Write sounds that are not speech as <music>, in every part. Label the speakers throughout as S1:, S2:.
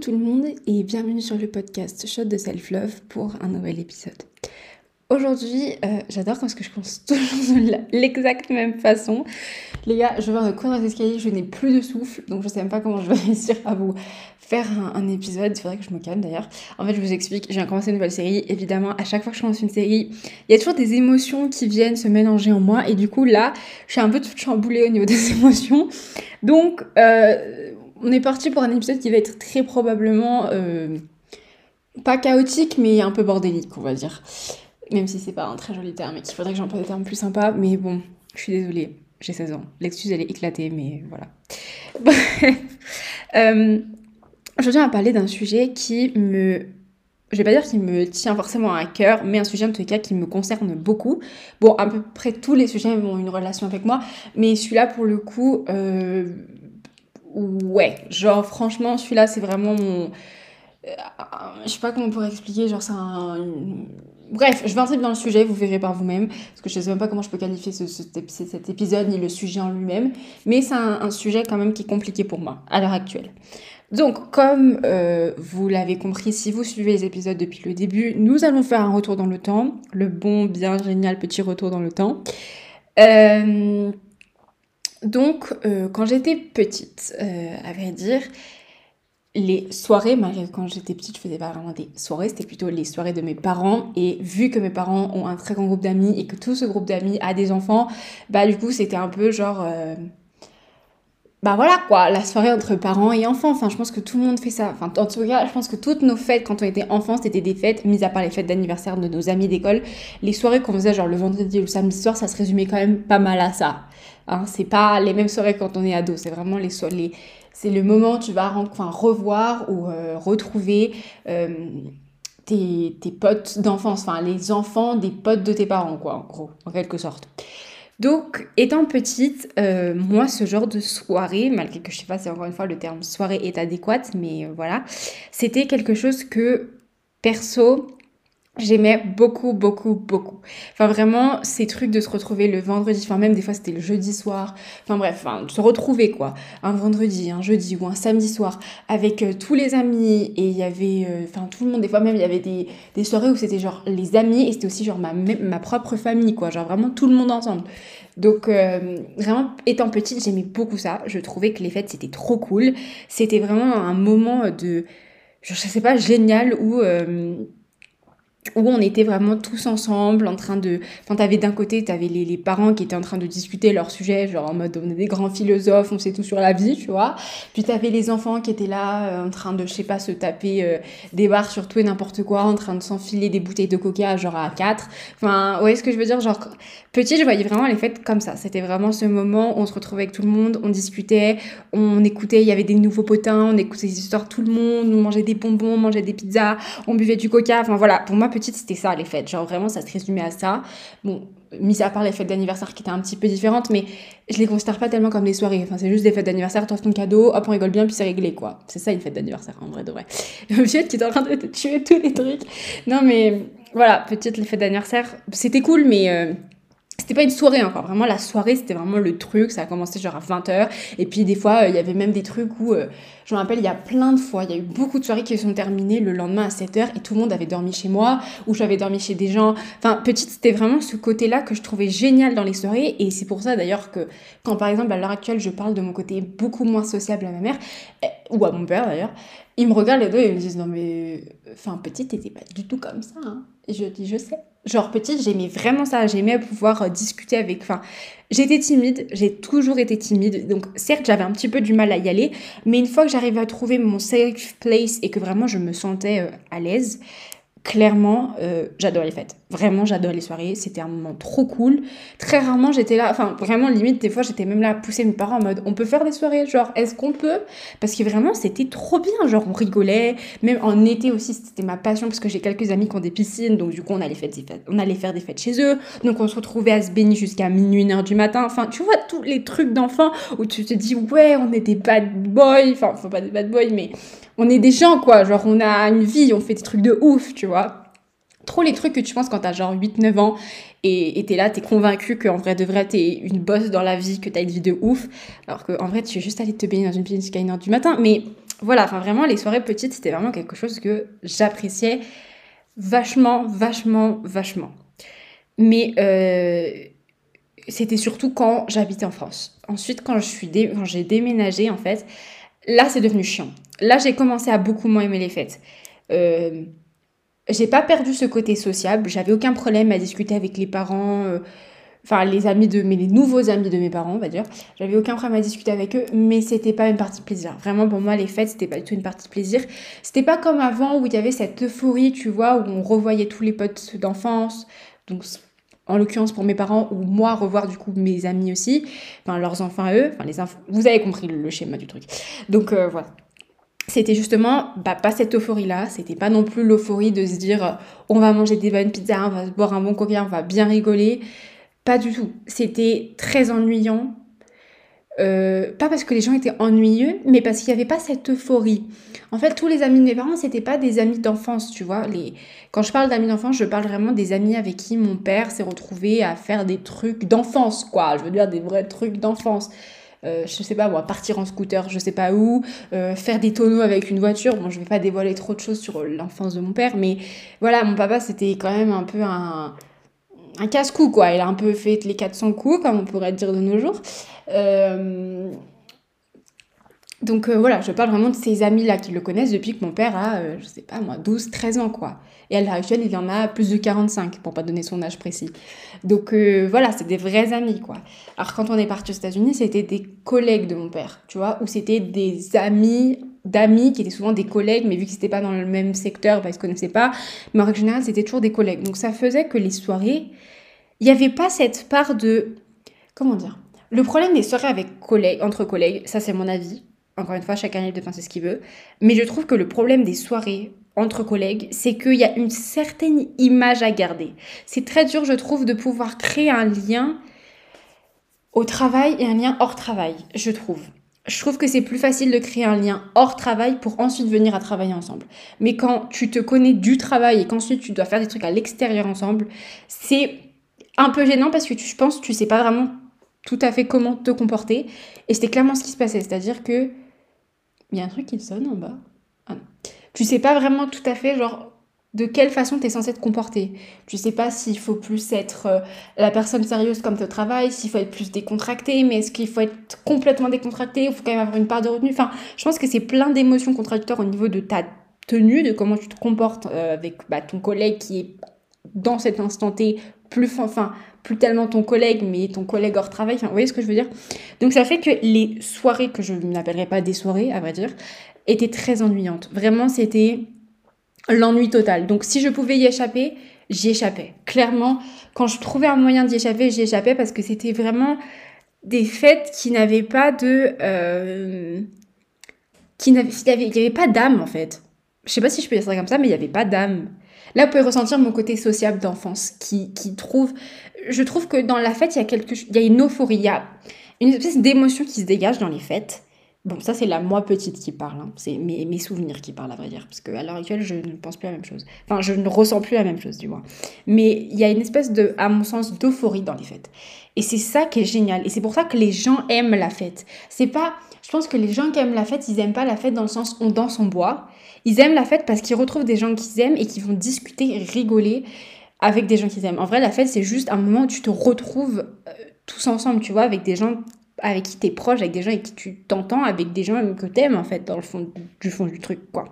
S1: tout le monde et bienvenue sur le podcast Shot de Self Love pour un nouvel épisode. Aujourd'hui, euh, j'adore parce que je pense <laughs> toujours de l'exacte même façon. Les gars, je vais dans le coin des escaliers, je n'ai plus de souffle, donc je sais même pas comment je vais <laughs> réussir à vous faire un, épisode. Il faudrait que je me calme d'ailleurs. En fait, je vous explique, j'ai commencé une nouvelle série. Évidemment, à chaque fois que je commence une série, il y a toujours des émotions qui viennent se mélanger en moi. Et du coup, là, je suis un peu toute chamboulée au niveau des <laughs> émotions. Donc, euh, on est parti pour un épisode qui va être très probablement euh, pas chaotique, mais un peu bordélique, on va dire. Même si c'est pas un très joli terme et qu'il faudrait que j'emploie des termes plus sympas, mais bon, je suis désolée, j'ai 16 ans. L'excuse elle est éclatée, mais voilà. <laughs> Euh, aujourd'hui, on va parler d'un sujet qui me je vais pas dire qu'il me tient forcément à cœur, mais un sujet en tout cas qui me concerne beaucoup. Bon, à peu près tous les sujets ont une relation avec moi, mais celui-là pour le coup, euh, ouais, genre franchement, celui-là c'est vraiment mon. Euh, je sais pas comment on pourrait expliquer, genre c'est un. Bref, je vais entrer dans le sujet, vous verrez par vous-même, parce que je sais même pas comment je peux qualifier ce, cet épisode ni le sujet en lui-même, mais c'est un, sujet quand même qui est compliqué pour moi à l'heure actuelle. Donc, comme euh, vous l'avez compris, si vous suivez les épisodes depuis le début, nous allons faire un retour dans le temps, le bon, bien génial petit retour dans le temps. Euh, donc, euh, quand j'étais petite, euh, à vrai dire, les soirées, malgré quand j'étais petite, je faisais pas vraiment des soirées, c'était plutôt les soirées de mes parents. Et vu que mes parents ont un très grand groupe d'amis et que tout ce groupe d'amis a des enfants, bah du coup c'était un peu genre, euh, bah voilà quoi, la soirée entre parents et enfants. Enfin, je pense que tout le monde fait ça. Enfin, en tout cas, je pense que toutes nos fêtes quand on était enfants, c'était des fêtes, mis à part les fêtes d'anniversaire de nos amis d'école. Les soirées qu'on faisait genre le vendredi ou le samedi soir, ça se résumait quand même pas mal à ça. Hein, c'est pas les mêmes soirées quand on est ado, c'est vraiment les soirées. C'est le moment où tu vas enfin, revoir ou euh, retrouver euh, tes, tes, potes d'enfance, enfin les enfants des potes de tes parents, quoi, en gros, en quelque sorte. Donc, étant petite, euh, moi, ce genre de soirée, malgré que je sais pas si encore une fois le terme soirée est adéquat, mais voilà, c'était quelque chose que, perso, J'aimais beaucoup, beaucoup, beaucoup. Enfin, vraiment, ces trucs de se retrouver le vendredi, enfin, même des fois c'était le jeudi soir. Enfin, bref, enfin, se retrouver quoi. Un vendredi, un jeudi ou un samedi soir avec euh, tous les amis. Et il y avait, euh, enfin, tout le monde, des fois même, il y avait des, des soirées où c'était genre les amis et c'était aussi genre ma, ma propre famille, quoi. Genre vraiment tout le monde ensemble. Donc, euh, vraiment, étant petite, j'aimais beaucoup ça. Je trouvais que les fêtes c'était trop cool. C'était vraiment un moment de, je sais pas, génial où où on était vraiment tous ensemble en train de... Enfin, t'avais d'un côté, t'avais les, les parents qui étaient en train de discuter leur sujet, genre en mode on est des grands philosophes, on sait tout sur la vie, tu vois. Puis t'avais les enfants qui étaient là euh, en train de, je sais pas, se taper euh, des barres sur tout et n'importe quoi, en train de s'enfiler des bouteilles de coca genre à quatre. Enfin, vous voyez ce que je veux dire? Genre, petit, je voyais vraiment les fêtes comme ça. C'était vraiment ce moment où on se retrouvait avec tout le monde, on discutait, on écoutait, il y avait des nouveaux potins, on écoutait des histoires tout le monde, on mangeait des bonbons, on mangeait des pizzas, on buvait du coca. Enfin voilà, pour moi, petite, c'était ça les fêtes. Genre vraiment, ça se résumait à ça. Bon, mis à part les fêtes d'anniversaire qui étaient un petit peu différentes, mais je les considère pas tellement comme des soirées. Enfin, c'est juste des fêtes d'anniversaire, tu ton cadeau, hop, on rigole bien, puis c'est réglé, quoi. C'est ça une fête d'anniversaire, en vrai de vrai. <laughs> Le vieux qui est en train de te tuer tous les trucs. Non, mais voilà, petite les fêtes d'anniversaire, c'était cool, mais. Euh, c'était pas une soirée encore, vraiment la soirée c'était vraiment le truc, ça a commencé genre à 20h et puis des fois il y avait même des trucs où, euh, je me rappelle il y a plein de fois, il y a eu beaucoup de soirées qui se sont terminées le lendemain à 7h et tout le monde avait dormi chez moi ou j'avais dormi chez des gens, enfin petite c'était vraiment ce côté-là que je trouvais génial dans les soirées. Et c'est pour ça d'ailleurs que quand par exemple à l'heure actuelle je parle de mon côté beaucoup moins sociable à ma mère eh, ou à mon père d'ailleurs, ils me regardent les deux et ils me disent non mais enfin petite t'étais pas du tout comme ça hein. Je dis je sais Genre petite, j'aimais vraiment ça. J'aimais pouvoir euh, discuter avec. Enfin, j'étais timide. J'ai toujours été timide. Donc certes, j'avais un petit peu du mal à y aller, mais une fois que j'arrivais à trouver mon safe place et que vraiment je me sentais euh, à l'aise, clairement, euh, j'adore les fêtes. Vraiment, j'adore les soirées. C'était un moment trop cool. Très rarement, j'étais là. Enfin, vraiment, limite, des fois, j'étais même là à pousser mes parents en mode on peut faire des soirées? Genre, est-ce qu'on peut? Parce que vraiment, c'était trop bien. Genre, on rigolait. Même en été aussi, c'était ma passion parce que j'ai quelques amis qui ont des piscines. Donc, du coup, on allait, faire des fêtes, on allait faire des fêtes chez eux. Donc, on se retrouvait à se baigner jusqu'à minuit, une heure du matin. Enfin, tu vois, tous les trucs d'enfants où tu te dis ouais, on des bad boys. Enfin, faut pas des bad boys, mais on est des gens, quoi. Genre, on a une vie, on fait des trucs de ouf, tu vois. Trop les trucs que tu penses quand t'as genre 8-9 ans et t'es là, t'es convaincu qu'en vrai de vrai, t'es une bosse dans la vie, que t'as une vie de ouf. Alors qu'en vrai, tu es juste allé te baigner dans une piscine jusqu'à 1h du matin. Mais voilà, enfin vraiment, les soirées petites, c'était vraiment quelque chose que j'appréciais vachement, vachement, vachement. Mais euh, c'était surtout quand j'habitais en France. Ensuite, quand quand j'ai déménagé, en fait, là, c'est devenu chiant. Là, j'ai commencé à beaucoup moins aimer les fêtes. Euh, j'ai pas perdu ce côté sociable. J'avais aucun problème à discuter avec les parents. Euh, enfin les amis de mes les nouveaux amis de mes parents on va dire. J'avais aucun problème à discuter avec eux mais c'était pas une partie de plaisir. Vraiment pour moi les fêtes c'était pas du tout une partie de plaisir. C'était pas comme avant où il y avait cette euphorie tu vois où on revoyait tous les potes d'enfance. Donc en l'occurrence pour mes parents ou moi revoir du coup mes amis aussi. Enfin leurs enfants eux. Enfin les vous avez compris le, schéma du truc. Donc euh, voilà c'était justement bah, pas cette euphorie là, c'était pas non plus l'euphorie de se dire on va manger des bonnes pizzas, on va boire un bon coca, on va bien rigoler. Pas du tout. C'était très ennuyant. Euh, pas parce que les gens étaient ennuyeux, mais parce qu'il n'y avait pas cette euphorie. En fait, tous les amis de mes parents, c'était pas des amis d'enfance, tu vois. Les... Quand je parle d'amis d'enfance, je parle vraiment des amis avec qui mon père s'est retrouvé à faire des trucs d'enfance, quoi. Je veux dire des vrais trucs d'enfance. Euh, je sais pas moi, partir en scooter, je sais pas où, euh, faire des tonneaux avec une voiture. Bon, je vais pas dévoiler trop de choses sur l'enfance de mon père, mais voilà, mon papa, c'était quand même un peu un, casse-cou, quoi. Il a un peu fait les 400 coups, comme on pourrait dire de nos jours. Euh, donc euh, voilà, je parle vraiment de ces amis-là qui le connaissent depuis que mon père a, euh, je sais pas moi, 12, 13 ans, quoi. Et à l'heure actuelle, il en a plus de 45, pour pas donner son âge précis. Donc voilà, c'est des vrais amis, quoi. Alors quand on est parti aux États-Unis, c'était des collègues de mon père, tu vois, ou c'était des amis d'amis qui étaient souvent des collègues, mais vu qu'ils n'étaient pas dans le même secteur, bah, ils se connaissaient pas. Mais en règle générale, c'était toujours des collègues. Donc ça faisait que les soirées, il n'y avait pas cette part de... Comment dire Le problème des soirées avec collègues, entre collègues, ça c'est mon avis. Encore une fois, chacun libre de penser ce qu'il veut. Mais je trouve que le problème des soirées entre collègues, c'est qu'il y a une certaine image à garder. C'est très dur, je trouve, de pouvoir créer un lien au travail et un lien hors travail, je trouve je trouve que c'est plus facile de créer un lien hors travail pour ensuite venir à travailler ensemble. Mais quand tu te connais du travail et qu'ensuite tu dois faire des trucs à l'extérieur ensemble, c'est un peu gênant parce que tu, je pense tu sais pas vraiment tout à fait comment te comporter. Et c'était clairement ce qui se passait. C'est-à-dire que. Il y a un truc qui sonne en bas. Ah non. Tu sais pas vraiment tout à fait, genre, de quelle façon tu es censé te comporter. Tu sais pas s'il faut plus être euh, la personne sérieuse comme tu travail, s'il faut être plus décontracté, mais est-ce qu'il faut être complètement décontracté, il faut quand même avoir une part de retenue? Enfin, je pense que c'est plein d'émotions contradictoires au niveau de ta tenue, de comment tu te comportes euh, avec bah, ton collègue qui est dans cet instant T plus enfin plus tellement ton collègue mais ton collègue hors travail enfin vous voyez ce que je veux dire? Donc ça fait que les soirées que je n'appellerais pas des soirées à vrai dire étaient très ennuyantes vraiment c'était l'ennui total. Donc si je pouvais y échapper, j'y échappais. Clairement, quand je trouvais un moyen d'y échapper, j'y échappais parce que c'était vraiment des fêtes qui n'avaient pas de... Euh, qui avait, pas d'âme en fait. Je sais pas si je peux dire ça comme ça, mais il n'y avait pas d'âme. Là, vous pouvez ressentir mon côté sociable d'enfance qui, qui trouve... Je trouve que dans la fête, il y a, quelque, il y a une euphorie, il y a une espèce d'émotion qui se dégage dans les fêtes Bon, ça, c'est la moi petite qui parle. Hein. C'est mes, souvenirs qui parlent, à vrai dire. Parce qu'à l'heure actuelle, je ne pense plus la même chose. Enfin, je ne ressens plus la même chose, du moins. Mais il y a une espèce de, à mon sens, d'euphorie dans les fêtes. Et c'est ça qui est génial. Et c'est pour ça que les gens aiment la fête. C'est pas. Je pense que les gens qui aiment la fête, ils aiment pas la fête dans le sens on danse, on boit. Ils aiment la fête parce qu'ils retrouvent des gens qu'ils aiment et qui vont discuter, rigoler avec des gens qu'ils aiment. En vrai, la fête, c'est juste un moment où tu te retrouves euh, tous ensemble, tu vois, avec des gens avec qui t'es proche, avec des gens avec qui tu t'entends, avec des gens que t'aimes en fait, dans le fond du fond du truc, quoi.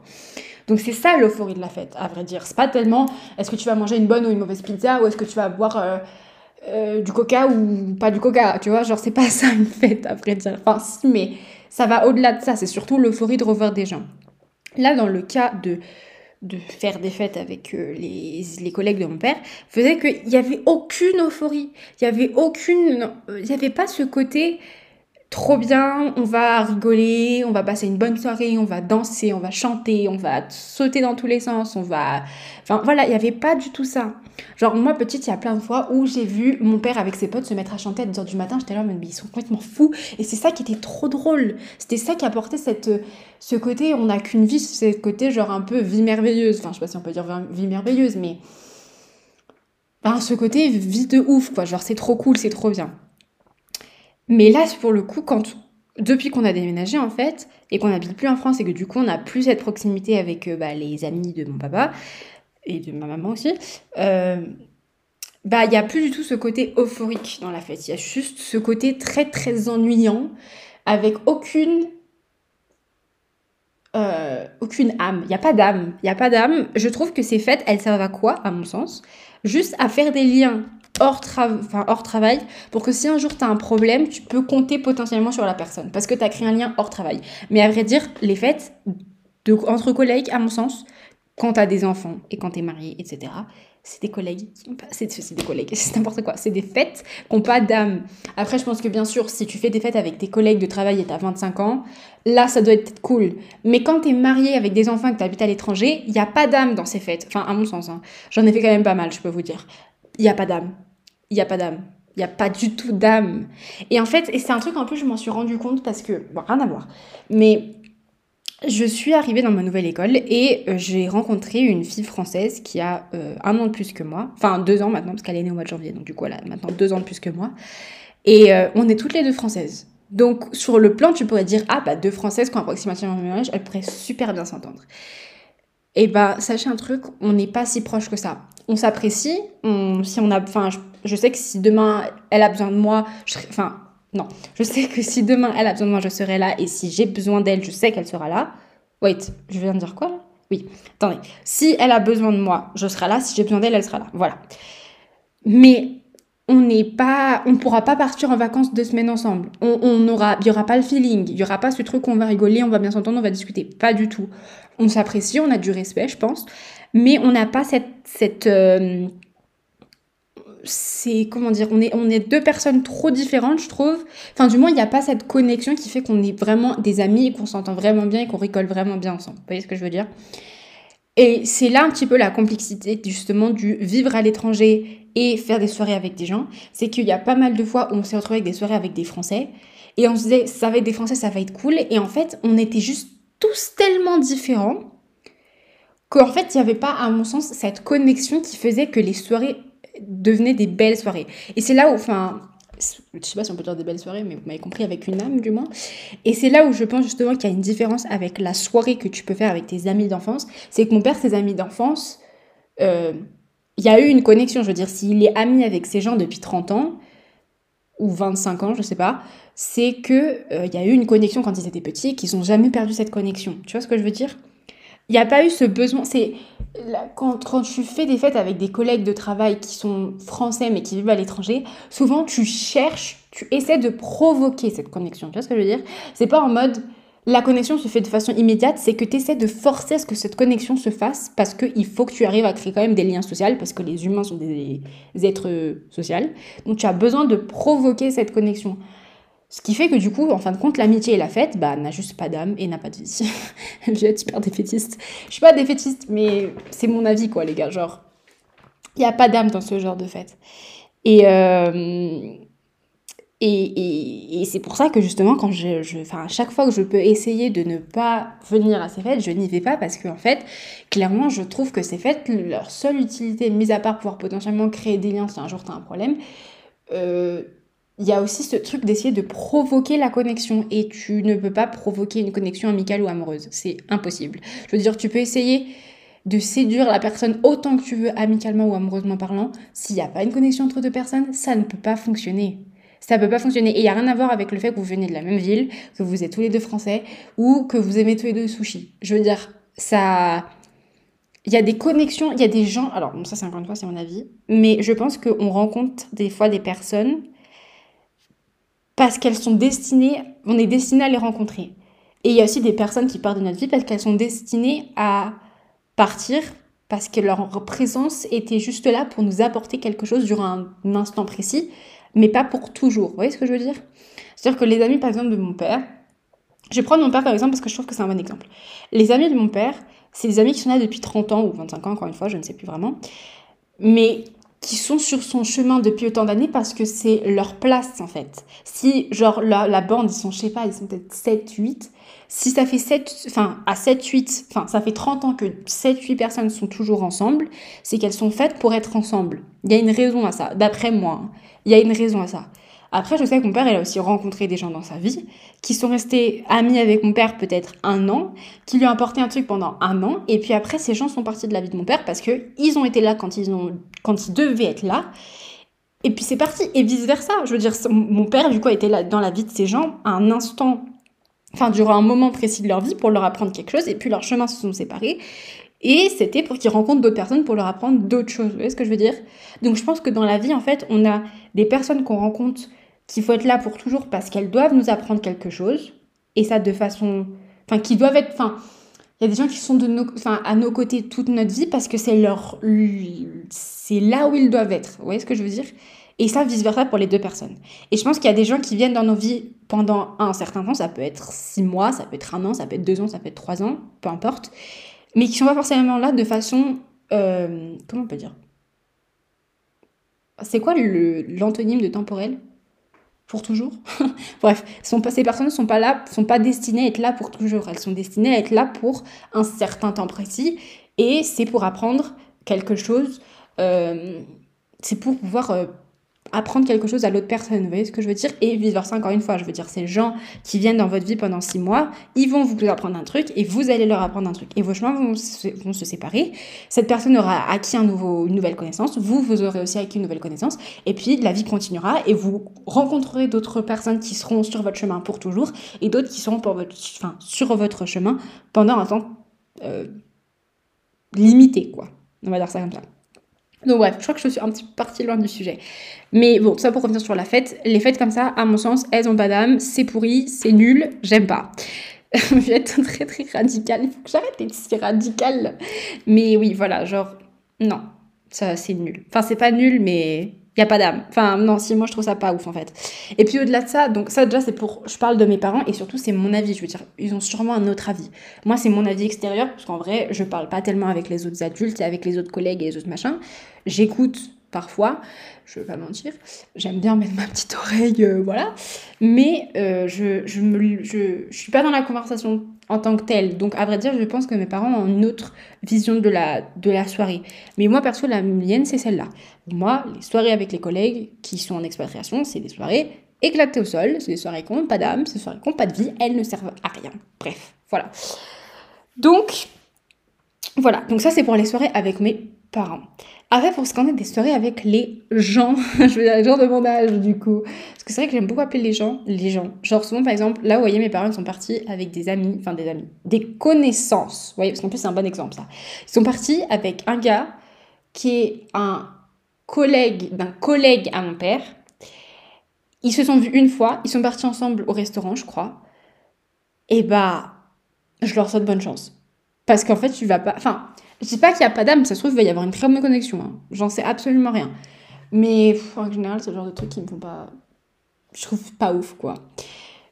S1: Donc c'est ça l'euphorie de la fête, à vrai dire. C'est pas tellement est-ce que tu vas manger une bonne ou une mauvaise pizza ou est-ce que tu vas boire euh, euh, du coca ou pas du coca, tu vois, genre c'est pas <laughs> ça une fête, à vrai dire. Enfin si, mais ça va au-delà de ça, c'est surtout l'euphorie de revoir des gens. Là, dans le cas de de faire des fêtes avec euh, les, les, collègues de mon père faisait qu'il n'y avait aucune euphorie. Il n'y avait aucune. Il n'y avait pas ce côté trop bien, on va rigoler, on va passer une bonne soirée, on va danser, on va chanter, on va sauter dans tous les sens, on va... Enfin voilà, il n'y avait pas du tout ça. Genre moi petite, il y a plein de fois où j'ai vu mon père avec ses potes se mettre à chanter à 2h du matin, j'étais là, mais ils sont complètement fous. Et c'est ça qui était trop drôle. C'était ça qui apportait cette, ce côté, on n'a qu'une vie, ce côté genre un peu vie merveilleuse. Enfin je sais pas si on peut dire vie merveilleuse, mais... Enfin, ce côté vie de ouf, quoi. Genre c'est trop cool, c'est trop bien. Mais là, pour le coup, quand depuis qu'on a déménagé en fait, et qu'on n'habite plus en France, et que du coup on n'a plus cette proximité avec euh, bah, les amis de mon papa, et de ma maman aussi, euh, bah il n'y a plus du tout ce côté euphorique dans la fête. Il y a juste ce côté très très ennuyant, avec aucune euh, aucune âme. Il n'y a pas d'âme. Il n'y a pas d'âme. Je trouve que ces fêtes, elles servent à quoi, à mon sens? Juste à faire des liens hors, travail pour que si un jour tu as un problème, tu peux compter potentiellement sur la personne parce que tu as créé un lien hors travail. Mais à vrai dire, les fêtes entre collègues, à mon sens, quand tu as des enfants et quand tu es marié, etc., c'est des collègues. C'est des collègues, <laughs> c'est n'importe quoi. C'est des fêtes qui n'ont pas d'âme. Après, je pense que bien sûr, si tu fais des fêtes avec tes collègues de travail et tu as 25 ans, là, ça doit être cool. Mais quand tu es marié avec des enfants et que tu habites à l'étranger, il n'y a pas d'âme dans ces fêtes. Enfin, à mon sens. Hein. J'en ai fait quand même pas mal, je peux vous dire. Il n'y a pas d'âme. Il n'y a pas d'âme. Il n'y a pas du tout d'âme. Et en fait, et c'est un truc en plus, je m'en suis rendu compte parce que, bon, rien à voir. Mais je suis arrivée dans ma nouvelle école et euh, j'ai rencontré une fille française qui a euh, un an de plus que moi, enfin deux ans maintenant parce qu'elle est née au mois de janvier, donc du coup elle a maintenant deux ans de plus que moi. Et euh, on est toutes les deux françaises. Donc sur le plan, tu pourrais dire ah bah deux françaises qui ont approximativement le même âge, elles pourraient super bien s'entendre. Et bah sachez un truc, on n'est pas si proche que ça. On s'apprécie, si on a, enfin je, sais que si demain elle a besoin de moi, enfin non, je sais que si demain elle a besoin de moi, je serai là. Et si j'ai besoin d'elle, je sais qu'elle sera là. Wait, je viens de dire quoi là? Oui, attendez. Si elle a besoin de moi, je serai là. Si j'ai besoin d'elle, elle sera là. Voilà. Mais on n'est pas, on pourra pas partir en vacances deux semaines ensemble. On, aura, il y aura pas le feeling, il y aura pas ce truc où on va rigoler, on va bien s'entendre, on va discuter. Pas du tout. On s'apprécie, on a du respect, je pense, mais on n'a pas cette, cette euh, c'est comment dire, on est, on est deux personnes trop différentes, je trouve. Enfin, du moins, il n'y a pas cette connexion qui fait qu'on est vraiment des amis et qu'on s'entend vraiment bien et qu'on rigole vraiment bien ensemble. Vous voyez ce que je veux dire? Et c'est là un petit peu la complexité justement du vivre à l'étranger et faire des soirées avec des gens. C'est qu'il y a pas mal de fois où on s'est retrouvé avec des soirées avec des Français et on se disait ça va être des Français, ça va être cool. Et en fait, on était juste tous tellement différents qu'en fait, il n'y avait pas, à mon sens, cette connexion qui faisait que les soirées devenaient des belles soirées. Et c'est là où, enfin, je sais pas si on peut dire des belles soirées, mais vous m'avez compris, avec une âme du moins. Et c'est là où je pense justement qu'il y a une différence avec la soirée que tu peux faire avec tes amis d'enfance. C'est que mon père, ses amis d'enfance, euh, il y a eu une connexion. Je veux dire, s'il est ami avec ces gens depuis 30 ans, ou 25 ans, je sais pas, c'est que euh, il y a eu une connexion quand ils étaient petits et qu'ils n'ont jamais perdu cette connexion. Tu vois ce que je veux dire? Il n'y a pas eu ce besoin. C'est quand, quand tu fais des fêtes avec des collègues de travail qui sont français mais qui vivent à l'étranger, souvent tu cherches, tu essaies de provoquer cette connexion. Tu vois ce que je veux dire? C'est pas en mode la connexion se fait de façon immédiate, c'est que tu essaies de forcer à ce que cette connexion se fasse parce qu'il faut que tu arrives à créer quand même des liens sociaux parce que les humains sont des êtres sociaux. Donc tu as besoin de provoquer cette connexion. Ce qui fait que du coup, en fin de compte, l'amitié et la fête, bah, n'a juste pas d'âme et n'a pas de vie. je vais être super défaitiste. Je suis pas défaitiste, mais c'est mon avis, quoi, les gars. Genre, il n'y a pas d'âme dans ce genre de fête. Et, euh, et, et, c'est pour ça que justement, quand je, je, à chaque fois que je peux essayer de ne pas venir à ces fêtes, je n'y vais pas parce qu'en fait, clairement, je trouve que ces fêtes, leur seule utilité, mise à part pouvoir potentiellement créer des liens si un jour tu as un problème, euh, il y a aussi ce truc d'essayer de provoquer la connexion et tu ne peux pas provoquer une connexion amicale ou amoureuse. C'est impossible. Je veux dire, tu peux essayer de séduire la personne autant que tu veux, amicalement ou amoureusement parlant. S'il n'y a pas une connexion entre deux personnes, ça ne peut pas fonctionner. Ça ne peut pas fonctionner. Et il n'y a rien à voir avec le fait que vous venez de la même ville, que vous êtes tous les deux français ou que vous aimez tous les deux le sushi. Je veux dire, ça. Il y a des connexions, il y a des gens. Alors, ça, c'est encore une fois, c'est mon avis. Mais je pense qu'on rencontre des fois des personnes parce qu'elles sont destinées, on est destiné à les rencontrer. Et il y a aussi des personnes qui partent de notre vie parce qu'elles sont destinées à partir parce que leur présence était juste là pour nous apporter quelque chose durant un, instant précis, mais pas pour toujours. Vous voyez ce que je veux dire? C'est-à-dire que les amis, par exemple, de mon père, je vais prendre mon père par exemple parce que je trouve que c'est un bon exemple. Les amis de mon père, c'est des amis qui sont là depuis 30 ans ou 25 ans, encore une fois, je ne sais plus vraiment. Mais qui sont sur son chemin depuis autant d'années parce que c'est leur place en fait. Si genre la, bande, ils sont, je sais pas, ils sont peut-être 7, 8, si ça fait 7, enfin à 7, 8, enfin ça fait 30 ans que 7, 8 personnes sont toujours ensemble, c'est qu'elles sont faites pour être ensemble. Il y a une raison à ça, d'après moi. Hein. Il y a une raison à ça. Après, je sais que mon père, il a aussi rencontré des gens dans sa vie qui sont restés amis avec mon père peut-être un an, qui lui ont apporté un truc pendant un an, et puis après, ces gens sont partis de la vie de mon père parce que ils ont été là quand ils, ont, quand ils devaient être là, et puis c'est parti, et vice-versa. Je veux dire, mon père, du coup, a été là dans la vie de ces gens à un instant, enfin, durant un moment précis de leur vie pour leur apprendre quelque chose, et puis leurs chemins se sont séparés. Et c'était pour qu'ils rencontrent d'autres personnes pour leur apprendre d'autres choses. Vous voyez ce que je veux dire? Donc je pense que dans la vie, en fait, on a des personnes qu'on rencontre qu'il faut être là pour toujours parce qu'elles doivent nous apprendre quelque chose. Et ça de façon... Enfin, qui doivent être... Enfin, il y a des gens qui sont de nos, enfin, à nos côtés toute notre vie parce que c'est leur... C'est là où ils doivent être. Vous voyez ce que je veux dire? Et ça, vice-versa pour les deux personnes. Et je pense qu'il y a des gens qui viennent dans nos vies pendant un certain temps. Ça peut être six mois, ça peut être un an, ça peut être deux ans, ça peut être trois ans, peu importe mais qui sont pas forcément là de façon... Euh, comment on peut dire? C'est quoi l'antonyme de temporel? Pour toujours <laughs> Bref, ces personnes ne sont pas là, sont pas destinées à être là pour toujours. Elles sont destinées à être là pour un certain temps précis et c'est pour apprendre quelque chose. Euh, c'est pour pouvoir euh, apprendre quelque chose à l'autre personne, vous voyez ce que je veux dire? Et vice-versa, encore une fois, je veux dire, ces gens qui viennent dans votre vie pendant six mois, ils vont vous apprendre un truc et vous allez leur apprendre un truc. Et vos chemins vont se, séparer. Cette personne aura acquis un nouveau, une nouvelle connaissance, vous, vous aurez aussi acquis une nouvelle connaissance, et puis la vie continuera et vous rencontrerez d'autres personnes qui seront sur votre chemin pour toujours et d'autres qui seront pour votre, sur votre chemin pendant un temps euh, limité, quoi. On va dire ça comme ça. Donc bref, je crois que je suis un petit peu partie loin du sujet. Mais bon, ça pour revenir sur la fête. Les fêtes comme ça, à mon sens, elles ont pas d'âme, c'est pourri, c'est nul, j'aime pas. <laughs> je vais être très très radicale, il faut que j'arrête d'être si radicale. Mais oui, voilà, genre, non, ça c'est nul. Enfin, c'est pas nul, mais il y a pas d'âme. Enfin, non, si, moi je trouve ça pas ouf en fait. Et puis au-delà de ça, donc ça déjà c'est pour. Je parle de mes parents et surtout c'est mon avis. Je veux dire, ils ont sûrement un autre avis. Moi c'est mon avis extérieur parce qu'en vrai, je parle pas tellement avec les autres adultes et avec les autres collègues et les autres machins. J'écoute parfois, je vais pas mentir, j'aime bien mettre ma petite oreille, euh, voilà, mais euh, je, je, je, je, suis pas dans la conversation en tant que telle, donc à vrai dire, je pense que mes parents ont une autre vision de la, de la soirée. Mais moi, perso, la mienne, c'est celle-là. Moi, les soirées avec les collègues qui sont en expatriation, c'est des soirées éclatées au sol, c'est des soirées qui n'ont pas d'âme, c'est des soirées qui n'ont pas de vie, elles ne servent à rien. Bref, voilà. Donc, voilà, donc ça c'est pour les soirées avec mes parents. Après, pour ce qu'on est des soirées avec les gens, <laughs> je veux dire les gens de mon âge du coup. Parce que c'est vrai que j'aime beaucoup appeler les gens les gens. Genre souvent par exemple, là vous voyez mes parents sont partis avec des amis, enfin des amis, des connaissances. Vous voyez, parce qu'en plus c'est un bon exemple ça. Ils sont partis avec un gars qui est un collègue d'un collègue à mon père. Ils se sont vus une fois, ils sont partis ensemble au restaurant, je crois. Et bah, je leur souhaite bonne chance. Parce qu'en fait, tu vas pas. Enfin, je dis pas qu'il n'y a pas d'âme, ça se trouve, il va y avoir une très bonne connexion. Hein. J'en sais absolument rien. Mais en général, c'est le genre de trucs qui me font pas. Je trouve pas ouf, quoi.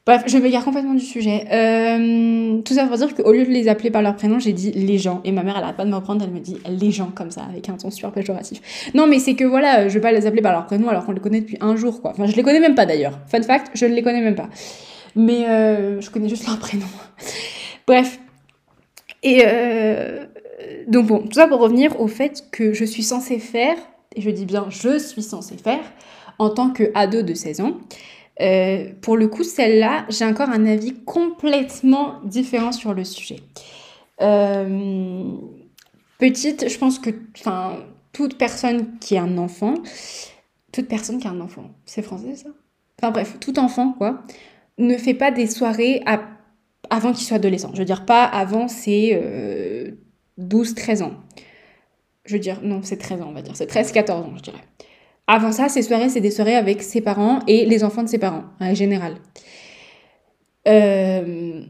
S1: Bref, je m'égare complètement du sujet. Euh, tout ça pour dire qu'au lieu de les appeler par leur prénom, j'ai dit les gens. Et ma mère, elle arrête pas de me reprendre, elle me dit les gens comme ça, avec un ton super péjoratif. Non, mais c'est que voilà, je vais pas les appeler par leur prénom alors qu'on les connaît depuis un jour, quoi. Enfin, je les connais même pas d'ailleurs. Fun fact, je ne les connais même pas. Mais euh, je connais juste leur prénom. <laughs> Bref. Et euh, donc bon, tout ça pour revenir au fait que je suis censée faire, et je dis bien je suis censée faire, en tant que ado de 16 ans. Euh, pour le coup, celle-là, j'ai encore un avis complètement différent sur le sujet. Euh, petite, je pense que toute personne qui a un enfant, toute personne qui a un enfant, c'est français ça? Enfin bref, tout enfant quoi, ne fait pas des soirées avant qu'il soit adolescent. Je veux dire pas avant ses euh, 12-13 ans. Je veux dire, non, c'est 13 ans, on va dire. C'est 13-14 ans, je dirais. Avant ça, ces soirées, c'est des soirées avec ses parents et les enfants de ses parents, en général. Euh,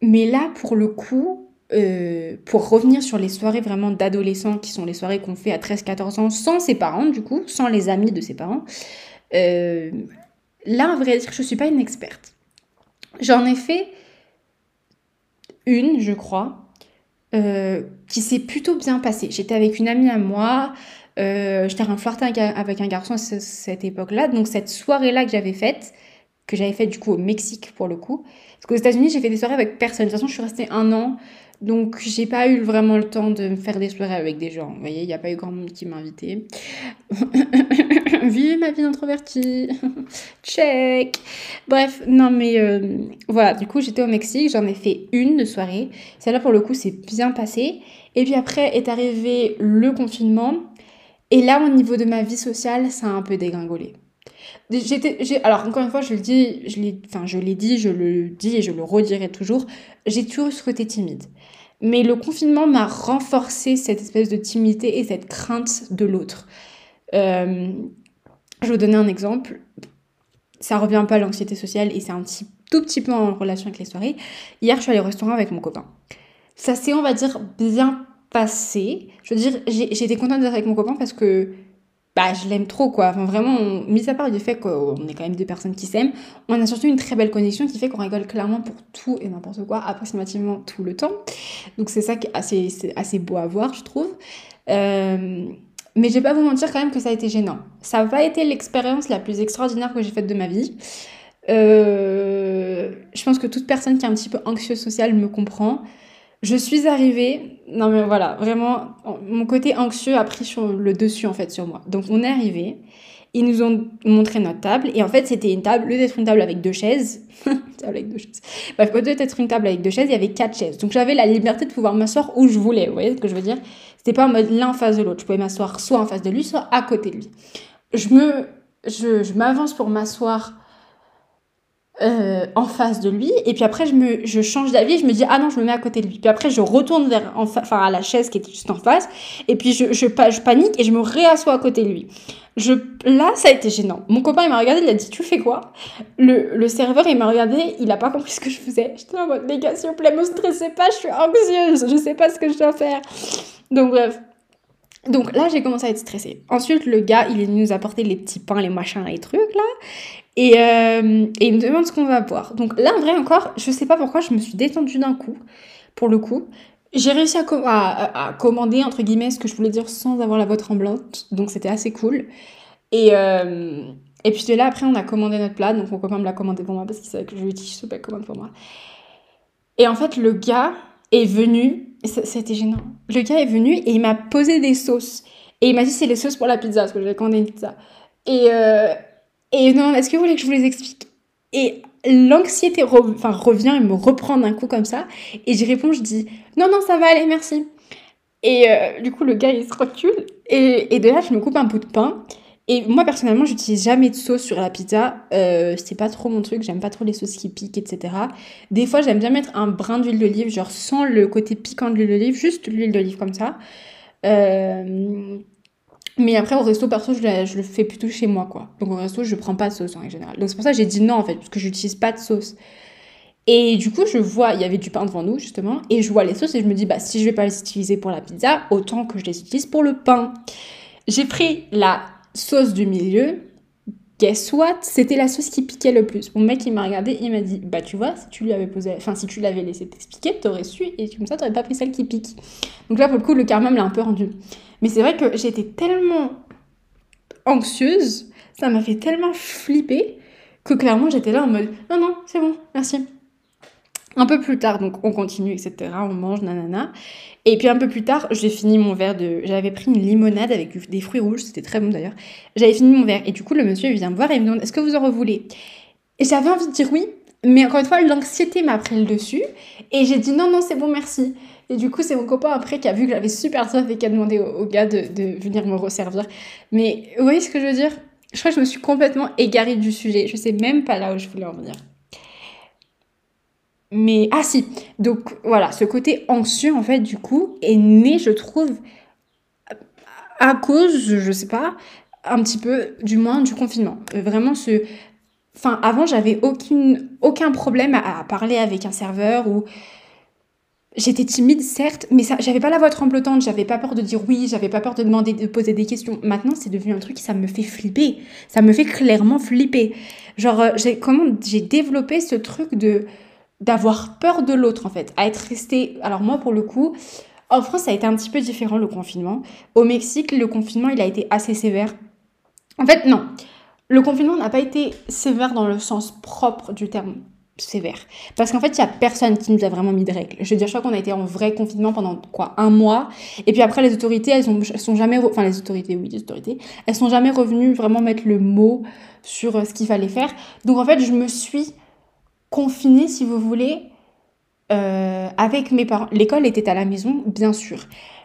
S1: mais là, pour le coup, euh, pour revenir sur les soirées vraiment d'adolescents, qui sont les soirées qu'on fait à 13-14 ans, sans ses parents, du coup, sans les amis de ses parents, euh, là, à vrai dire, je ne suis pas une experte. J'en ai fait une, je crois, euh, qui s'est plutôt bien passé. J'étais avec une amie à moi, euh, j'étais en flirtant avec un garçon à cette époque-là, donc cette soirée-là que j'avais faite, que j'avais fait du coup au Mexique pour le coup. Parce qu'aux États-Unis, j'ai fait des soirées avec personne. De toute façon, je suis restée un an. Donc, j'ai pas eu vraiment le temps de me faire des soirées avec des gens. Vous voyez, il n'y a pas eu grand monde qui m'a invité. <laughs> Vive ma vie d'introvertie. <laughs> Check. Bref, non mais euh, voilà, du coup, j'étais au Mexique, j'en ai fait une de soirée. Celle-là, pour le coup, c'est bien passé. Et puis après est arrivé le confinement. Et là, au niveau de ma vie sociale, ça a un peu dégringolé. J'étais, alors encore une fois, je le dis, je l'ai, enfin, je l'ai dit, je le dis et je le redirai toujours. J'ai toujours eu ce côté timide. Mais le confinement m'a renforcé cette espèce de timidité et cette crainte de l'autre. Euh, je vais vous donner un exemple. Ça revient pas à l'anxiété sociale et c'est un petit, tout petit peu en relation avec les soirées. Hier, je suis allée au restaurant avec mon copain. Ça s'est, on va dire, bien passé. Je veux dire, j'étais contente d'être avec mon copain parce que bah, je l'aime trop, quoi. Enfin, vraiment, mis à part du fait qu'on est quand même deux personnes qui s'aiment, on a surtout une très belle connexion qui fait qu'on rigole clairement pour tout et n'importe quoi, approximativement tout le temps. Donc, c'est ça qui est assez, beau à voir, je trouve. Euh, mais je vais pas vous mentir quand même que ça a été gênant. Ça n'a pas été l'expérience la plus extraordinaire que j'ai faite de ma vie. Euh, je pense que toute personne qui est un petit peu anxieuse sociale me comprend. Je suis arrivée, non mais voilà, vraiment, mon côté anxieux a pris sur le dessus en fait sur moi. Donc on est arrivé, ils nous ont montré notre table et en fait c'était une table, au lieu d'être une table avec deux chaises, <laughs> avec deux chaises. Bref, au lieu d'être une table avec deux chaises, il y avait quatre chaises. Donc j'avais la liberté de pouvoir m'asseoir où je voulais. Vous voyez ce que je veux dire? C'était pas en mode l'un face de l'autre. Je pouvais m'asseoir soit en face de lui, soit à côté de lui. Je me, je, je m'avance pour m'asseoir euh, en face de lui. Et puis après je me je change d'avis je me dis ah non je me mets à côté de lui. Puis après je retourne vers enfin à la chaise qui est juste en face. Et puis je, je, je panique et je me réassois à côté de lui. Je là ça a été gênant. Mon copain il m'a regardé il a dit tu fais quoi? Le, le serveur il m'a regardé il a pas compris ce que je faisais. J'étais en mode les gars s'il vous plaît me stressez pas je suis anxieuse je sais pas ce que je dois faire. Donc bref. Donc là, j'ai commencé à être stressée. Ensuite, le gars, il nous apporter les petits pains, les machins, les trucs là. Et, euh, et il me demande ce qu'on va boire. Donc là, en vrai, encore, je sais pas pourquoi, je me suis détendue d'un coup, pour le coup. J'ai réussi à, commander, entre guillemets, ce que je voulais dire sans avoir la voix tremblante. Donc c'était assez cool. Et, euh, et puis de là, après, on a commandé notre plat. Donc mon copain me l'a commandé pour moi parce qu'il savait que je lui ai dit, je pas commande pour moi. Et en fait, le gars est venu c'était gênant. Le gars est venu et il m'a posé des sauces. Et il m'a dit c'est les sauces pour la pizza, parce que j'avais commandé une pizza. Et, euh, et non, est-ce que vous voulez que je vous les explique? Et l'anxiété revient et me reprend d'un coup comme ça. Et je réponds, je dis non, non, ça va aller, merci. Et euh, du coup, le gars, il se recule. Et, et de là, je me coupe un bout de pain. Et moi, personnellement, j'utilise jamais de sauce sur la pizza. Euh, c'est pas trop mon truc. J'aime pas trop les sauces qui piquent, etc. Des fois, j'aime bien mettre un brin d'huile d'olive, genre sans le côté piquant de l'huile d'olive, juste l'huile d'olive comme ça. Euh, mais après, au resto, perso, je le, je le, fais plutôt chez moi, quoi. Donc au resto, je prends pas de sauce en général. Donc c'est pour ça que j'ai dit non, en fait, parce que j'utilise pas de sauce. Et du coup, je vois, il y avait du pain devant nous, justement, et je vois les sauces et je me dis, bah, si je vais pas les utiliser pour la pizza, autant que je les utilise pour le pain. J'ai pris la sauce du milieu, guess what? C'était la sauce qui piquait le plus. Mon mec, il m'a regardé, il m'a dit Bah, tu vois, si tu lui avais posé, enfin, si tu l'avais laissé t'expliquer, t'aurais su, et comme ça, t'aurais pas pris celle qui pique. Donc là, pour le coup, le karma l'a un peu rendu. Mais c'est vrai que j'étais tellement anxieuse, ça m'a fait tellement flipper, que clairement, j'étais là en mode Non, non, c'est bon, merci. Un peu plus tard, donc on continue, etc. On mange, nanana. Et puis un peu plus tard, j'ai fini mon verre de. J'avais pris une limonade avec des fruits rouges, c'était très bon d'ailleurs. J'avais fini mon verre et du coup, le monsieur vient me voir et me demande Est-ce que vous en revoulez Et j'avais envie de dire oui, mais encore une fois, l'anxiété m'a pris le dessus et j'ai dit non, non, c'est bon, merci. Et du coup, c'est mon copain après qui a vu que j'avais super soif et qui a demandé au, gars de, de, venir me resservir. Mais vous voyez ce que je veux dire? Je crois que je me suis complètement égarée du sujet. Je sais même pas là où je voulais en venir. Mais, ah si, donc voilà, ce côté anxieux, en fait, du coup, est né, je trouve, à cause, je sais pas, un petit peu, du moins, du confinement. Vraiment, ce... Enfin, avant, j'avais aucun problème à, parler avec un serveur ou... J'étais timide, certes, mais ça, j'avais pas la voix tremblotante, j'avais pas peur de dire oui, j'avais pas peur de demander, de poser des questions. Maintenant, c'est devenu un truc, ça me fait flipper. Ça me fait clairement flipper. Genre, euh, j'ai, comment, j'ai développé ce truc de, d'avoir peur de l'autre en fait, à être resté. Alors moi pour le coup, en France ça a été un petit peu différent le confinement. Au Mexique, le confinement il a été assez sévère. En fait non. le confinement n'a pas été sévère dans le sens propre du terme sévère. Parce qu'en fait, il n'y a personne qui nous a vraiment mis de règles. Je veux dire, je crois qu'on a été en vrai confinement pendant quoi Un mois. Et puis après, les autorités, elles, ont, sont jamais... Enfin, les autorités, oui, les autorités. Elles sont jamais revenues vraiment mettre le mot sur euh, ce qu'il fallait faire. Donc en fait, je me suis confinée, si vous voulez, euh, avec mes parents. L'école était à la maison, bien sûr.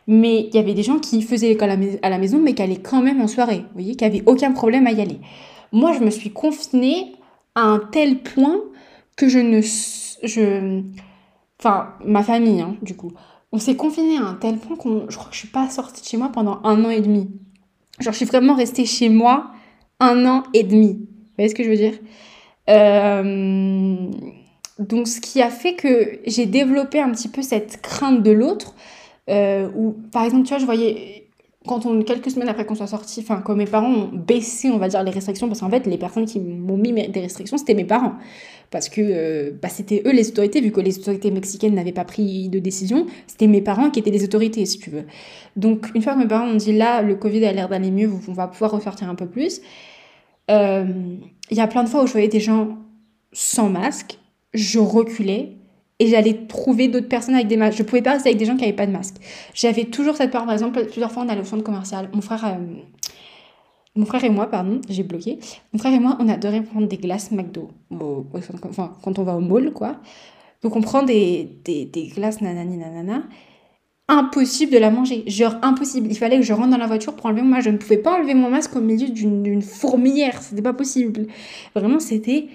S1: Mais il y avait des gens qui faisaient l'école à la maison, mais qui allaient quand même en soirée. Vous voyez, qui n'avaient aucun problème à y aller. Moi, je me suis confinée à un tel point que je ne... Je, enfin, ma famille, hein, du coup. On s'est confiné à un tel point qu'on... Je crois que je suis pas sortie de chez moi pendant un an et demi. Genre, je suis vraiment restée chez moi un an et demi. Vous voyez ce que je veux dire? Donc, ce qui a fait que j'ai développé un petit peu cette crainte de l'autre, euh, où, par exemple, tu vois, je voyais quand on, quelques semaines après qu'on soit sorti, enfin, quand mes parents ont baissé, on va dire, les restrictions, parce qu'en fait, les personnes qui m'ont mis des restrictions, c'était mes parents. Parce que euh, bah, c'était eux les autorités, vu que les autorités mexicaines n'avaient pas pris de décision, c'était mes parents qui étaient les autorités, si tu veux. Donc, une fois que mes parents ont dit là, le Covid a l'air d'aller mieux, on va pouvoir ressortir un peu plus, euh, il y a plein de fois où je voyais des gens sans masque, je reculais, et j'allais trouver d'autres personnes avec des masques. Je pouvais pas rester avec des gens qui n'avaient pas de masque. J'avais toujours cette peur. Par exemple, plusieurs fois, on allait au centre commercial. Mon frère, euh, mon frère et moi, pardon, j'ai bloqué. Mon frère et moi, on adorait prendre des glaces McDo. enfin, quand on va au mall, quoi. Donc, on prend des, des, des glaces nanani nanana. Impossible de la manger. Genre, impossible. Il fallait que je rentre dans la voiture pour enlever mon masque. Je ne pouvais pas enlever mon masque au milieu d'une fourmilière. C'était pas possible. Vraiment, c'était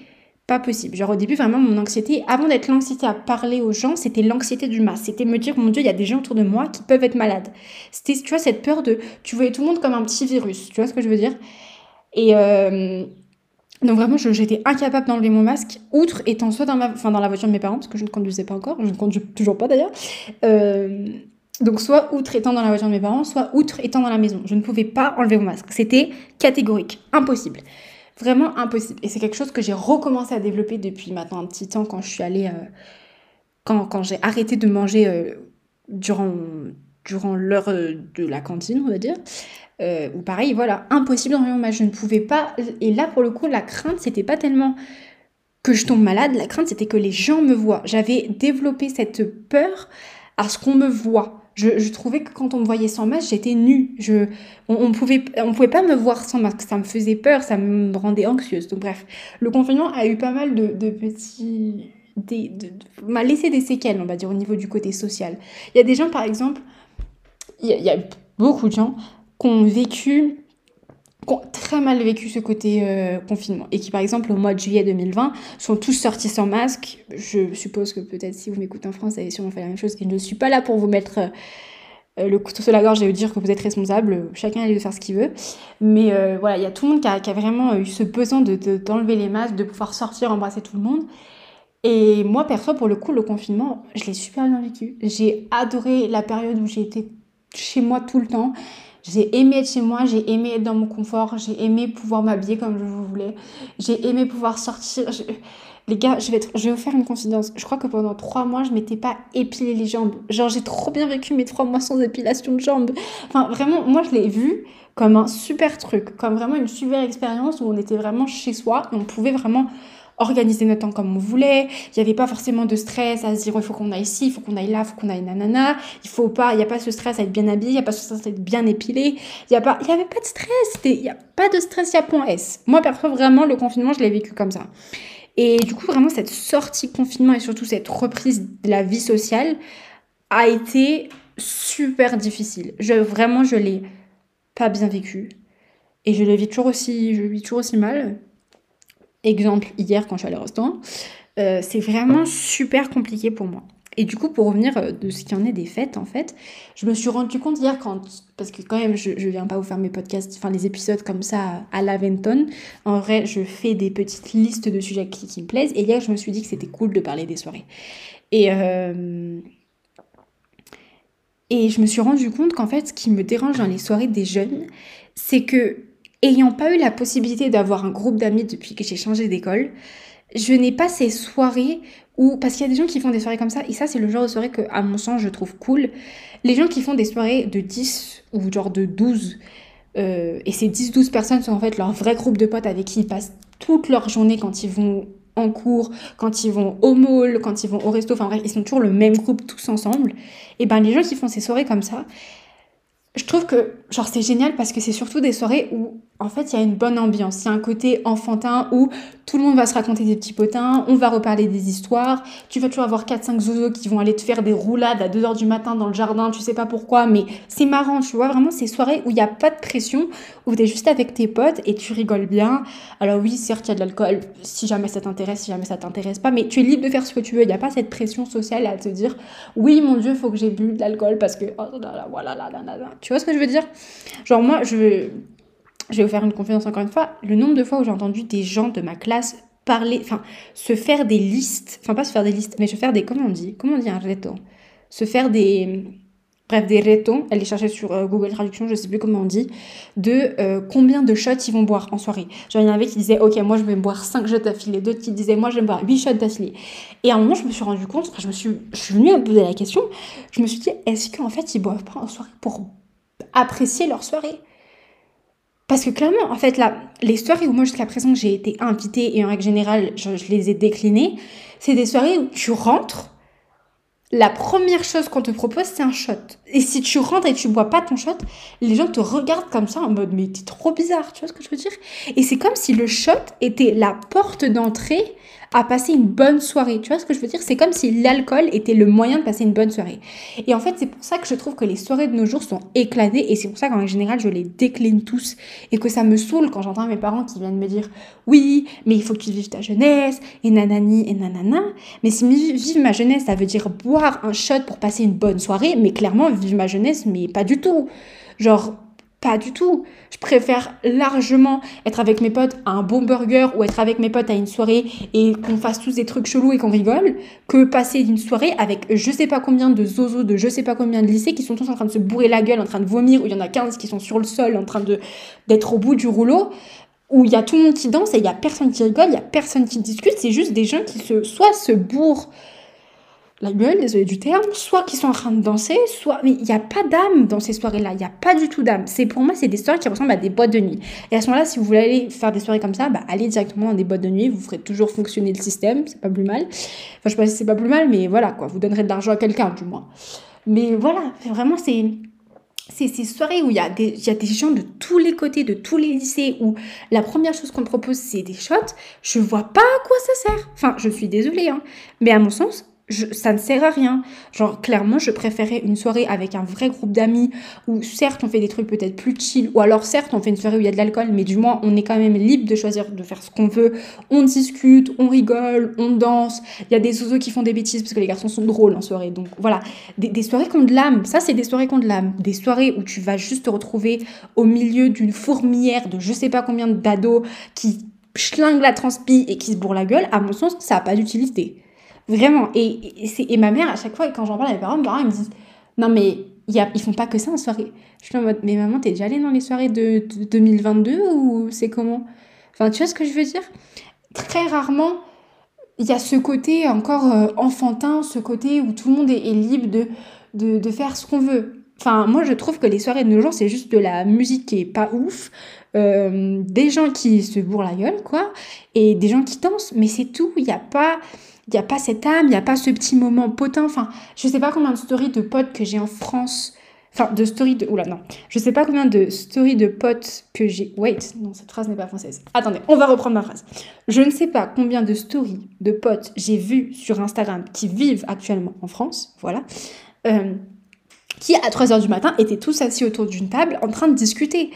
S1: pas possible. Genre au début, vraiment, mon anxiété, avant d'être l'anxiété à parler aux gens, c'était l'anxiété du masque. C'était me dire, mon Dieu, il y a des gens autour de moi qui peuvent être malades. C'était, tu vois, cette peur de, tu voyais tout le monde comme un petit virus. Tu vois ce que je veux dire? Et euh, donc vraiment, j'étais incapable d'enlever mon masque, outre étant soit dans, ma, enfin, dans la voiture de mes parents, parce que je ne conduisais pas encore, je ne conduis toujours pas d'ailleurs. Euh, donc soit outre étant dans la voiture de mes parents, soit outre étant dans la maison. Je ne pouvais pas enlever mon masque. C'était catégorique, impossible. Vraiment impossible. Et c'est quelque chose que j'ai recommencé à développer depuis maintenant un petit temps quand je suis allée. Euh, quand, quand j'ai arrêté de manger euh, durant, durant l'heure euh, de la cantine, on va dire. ou pareil, voilà, impossible d'enlever Je ne pouvais pas. Et là, pour le coup, la crainte, c'était pas tellement que je tombe malade. La crainte, c'était que les gens me voient. J'avais développé cette peur à ce qu'on me voit. Je, trouvais que quand on me voyait sans masque, j'étais nue. Je, on, ne pouvait, on pouvait pas me voir sans masque. Ça me faisait peur, ça me rendait anxieuse. Donc bref, le confinement a eu pas mal de, petits... Des, m'a laissé des séquelles, on va dire, au niveau du côté social. Il y a des gens, par exemple, il y a, beaucoup de gens qui ont vécu très mal vécu ce côté euh, confinement et qui, par exemple, au mois de juillet 2020, sont tous sortis sans masque. Je suppose que peut-être si vous m'écoutez en France, vous avez sûrement fait la même chose. Je ne suis pas là pour vous mettre euh, le couteau sur la gorge et vous dire que vous êtes responsable. Chacun a de faire ce qu'il veut. Mais euh, voilà, il y a tout le monde qui a, qui vraiment eu ce besoin d'enlever de, les masques, de pouvoir sortir, embrasser tout le monde. Et moi, perso, pour le coup, le confinement, je l'ai super bien vécu. J'ai adoré la période où j'ai été chez moi tout le temps. J'ai aimé être chez moi, j'ai aimé être dans mon confort, j'ai aimé pouvoir m'habiller comme je voulais, j'ai aimé pouvoir sortir. Les gars, je vais, je vais vous faire une confidence. Je crois que pendant trois mois, je m'étais pas épilé les jambes. Genre, j'ai trop bien vécu mes trois mois sans épilation de jambes. Enfin, vraiment, moi, je l'ai vu comme un super truc, comme vraiment une super expérience où on était vraiment chez soi et on pouvait vraiment organiser notre temps comme on voulait. Il n'y avait pas forcément de stress à se dire il faut qu'on aille ici, il faut qu'on aille là, il faut qu'on aille nanana. Il faut pas, il n'y a pas ce stress à être bien habillé, il n'y a pas ce stress à être bien épilé. Il n'y avait pas de stress. Il n'y a pas de stress, il y a point S. Moi, perso, vraiment, le confinement, je l'ai vécu comme ça. Et du coup, vraiment, cette sortie confinement et surtout cette reprise de la vie sociale a été super difficile. Vraiment, je l'ai pas bien vécu. Et je le vis toujours aussi, je le vis toujours aussi mal. Exemple, hier quand je suis allée au restaurant, euh, c'est vraiment super compliqué pour moi. Et du coup, pour revenir euh, de ce qui en est des fêtes, en fait, je me suis rendu compte hier quand, parce que quand même, je, je viens pas vous faire mes podcasts, enfin les épisodes comme ça à la Venton. En vrai, je fais des petites listes de sujets qui, me plaisent. Et hier, je me suis dit que c'était cool de parler des soirées. Et euh, et je me suis rendu compte qu'en fait, ce qui me dérange dans les soirées des jeunes, c'est que ayant pas eu la possibilité d'avoir un groupe d'amis depuis que j'ai changé d'école, je n'ai pas ces soirées où, parce qu'il y a des gens qui font des soirées comme ça, et ça c'est le genre de soirée que, à mon sens, je trouve cool. Les gens qui font des soirées de 10 ou genre de 12, Euh, et ces 10-12 personnes sont en fait leur vrai groupe de potes avec qui ils passent toute leur journée quand ils vont en cours, quand ils vont au mall, quand ils vont au resto, enfin bref, ils sont toujours le même groupe tous ensemble. Et ben les gens qui font ces soirées comme ça, je trouve que genre c'est génial parce que c'est surtout des soirées où en fait il y a une bonne ambiance, il y a un côté enfantin où tout le monde va se raconter des petits potins, on va reparler des histoires, tu vas toujours avoir 4-5 zozos qui vont aller te faire des roulades à 2h du matin dans le jardin, tu sais pas pourquoi, mais c'est marrant, tu vois, vraiment ces soirées où il n'y a pas de pression, où tu es juste avec tes potes et tu rigoles bien. Alors oui, certes il y a de l'alcool, si jamais ça t'intéresse, si jamais ça t'intéresse pas, mais tu es libre de faire ce que tu veux, il n'y a pas cette pression sociale à te dire oui mon dieu, faut que j'ai bu de l'alcool parce que oh là là là là là. Tu vois ce que je veux dire? Genre moi, je vais, vous faire une confidence encore une fois. Le nombre de fois où j'ai entendu des gens de ma classe parler, enfin, se faire des listes, enfin pas se faire des listes, mais se faire des, comment on dit Comment on dit un reto Se faire des, bref, des retons, aller chercher sur euh, Google Traduction, je sais plus comment on dit, de euh, combien de shots ils vont boire en soirée. Genre, il y en avait qui disaient, ok, moi je vais boire 5 shots d'affilée, d'autres qui disaient, moi je vais boire 8 shots d'affilée. Et à un moment, je me suis rendu compte, je me suis, je suis venue à me poser la question, je me suis dit, est-ce qu'en fait ils boivent pas en soirée pour apprécier leur soirée. Parce que clairement, en fait, là, les soirées où moi jusqu'à présent j'ai été invitée et en règle générale je, les ai déclinées, c'est des soirées où tu rentres, la première chose qu'on te propose c'est un shot. Et si tu rentres et tu bois pas ton shot, les gens te regardent comme ça en mode mais t'es trop bizarre, tu vois ce que je veux dire? Et c'est comme si le shot était la porte d'entrée à passer une bonne soirée. Tu vois ce que je veux dire? C'est comme si l'alcool était le moyen de passer une bonne soirée. Et en fait, c'est pour ça que je trouve que les soirées de nos jours sont éclatées et c'est pour ça qu'en général, je les décline tous et que ça me saoule quand j'entends mes parents qui viennent me dire oui, mais il faut que tu vives ta jeunesse et nanani et nanana. Mais si vivre ma jeunesse, ça veut dire boire un shot pour passer une bonne soirée, mais clairement, vivre ma jeunesse, mais pas du tout. Genre, pas du tout. Je préfère largement être avec mes potes à un bon burger ou être avec mes potes à une soirée et qu'on fasse tous des trucs chelous et qu'on rigole que passer une soirée avec je sais pas combien de zozos de je sais pas combien de lycées qui sont tous en train de se bourrer la gueule, en train de vomir, ou il y en a 15 qui sont sur le sol en train de d'être au bout du rouleau où il y a tout le monde qui danse et il y a personne qui rigole, il y a personne qui discute, c'est juste des gens qui se soit se bourrent la gueule, désolé du terme, soit qui sont en train de danser, soit... Mais il n'y a pas d'âme dans ces soirées-là, il n'y a pas du tout d'âme. C'est Pour moi, c'est des soirées qui ressemblent à des boîtes de nuit. Et à ce moment-là, si vous voulez aller faire des soirées comme ça, bah, allez directement dans des boîtes de nuit, vous ferez toujours fonctionner le système, c'est pas plus mal. Enfin, je sais pas si c'est pas plus mal, mais voilà, quoi, vous donnerez de l'argent à quelqu'un, du moins. Mais voilà, vraiment, c'est c'est ces soirées où il y, a des, y a des gens de tous les côtés, de tous les lycées, où la première chose qu'on propose, c'est des shots, je vois pas à quoi ça sert. Enfin, je suis désolée, hein, mais à mon sens, ça ne sert à rien. Genre, clairement, je préférais une soirée avec un vrai groupe d'amis où, certes, on fait des trucs peut-être plus chill, ou alors, certes, on fait une soirée où il y a de l'alcool, mais du moins, on est quand même libre de choisir de faire ce qu'on veut. On discute, on rigole, on danse. Il y a des oiseaux qui font des bêtises parce que les garçons sont drôles en soirée. Donc, voilà. Des, soirées qui ont de l'âme. Ça, c'est des soirées qui ont de l'âme. Des soirées où tu vas juste te retrouver au milieu d'une fourmilière de je sais pas combien d'ados qui schlinguent la transpi et qui se bourrent la gueule. À mon sens, ça n'a pas d'utilité. Vraiment. Et, et, et, ma mère, à chaque fois, quand j'en parle à mes parents, mes parents ils me disent Non, mais y a, ils font pas que ça en soirée. Je suis en mode Mais maman, t'es déjà allée dans les soirées de, 2022 ou c'est comment? Enfin, tu vois ce que je veux dire? Très rarement, il y a ce côté encore euh, enfantin, ce côté où tout le monde est, libre de, de, de faire ce qu'on veut. Enfin, moi, je trouve que les soirées de nos jours, c'est juste de la musique qui est pas ouf, euh, des gens qui se bourrent la gueule, quoi, et des gens qui dansent, mais c'est tout. Il n'y a pas il n'y a pas cette âme, il n'y a pas ce petit moment potin. Enfin, je sais pas combien de stories de potes que j'ai en France. Enfin, de stories de. Oula, non. Je sais pas combien de stories de potes que j'ai. Wait, non, cette phrase n'est pas française. Attendez, on va reprendre ma phrase. Je ne sais pas combien de stories de potes j'ai vues sur Instagram qui vivent actuellement en France. Voilà. Euh, qui, à 3 h du matin, étaient tous assis autour d'une table en train de discuter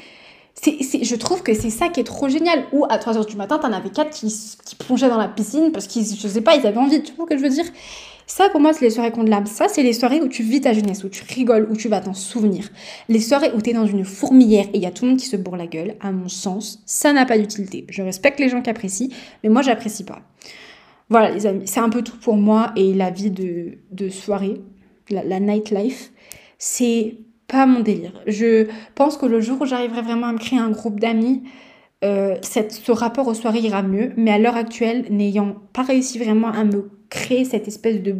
S1: je trouve que c'est ça qui est trop génial. Ou à 3h du matin, t'en avais quatre qui, qui plongeaient dans la piscine parce qu'ils, je sais pas, ils avaient envie. Tu vois ce que je veux dire? Ça, pour moi, c'est les soirées contre l'âme. Ça, c'est les soirées où tu vis ta jeunesse, où tu rigoles, où tu vas t'en souvenir. Les soirées où t'es dans une fourmilière et il y a tout le monde qui se bourre la gueule, à mon sens, ça n'a pas d'utilité. Je respecte les gens qui apprécient, mais moi, j'apprécie pas. Voilà, les amis, c'est un peu tout pour moi et la vie de, de soirée, la, la nightlife. C'est pas mon délire. Je pense que le jour où j'arriverai vraiment à me créer un groupe d'amis, euh, ce rapport aux soirées ira mieux. Mais à l'heure actuelle, n'ayant pas réussi vraiment à me créer cette espèce de,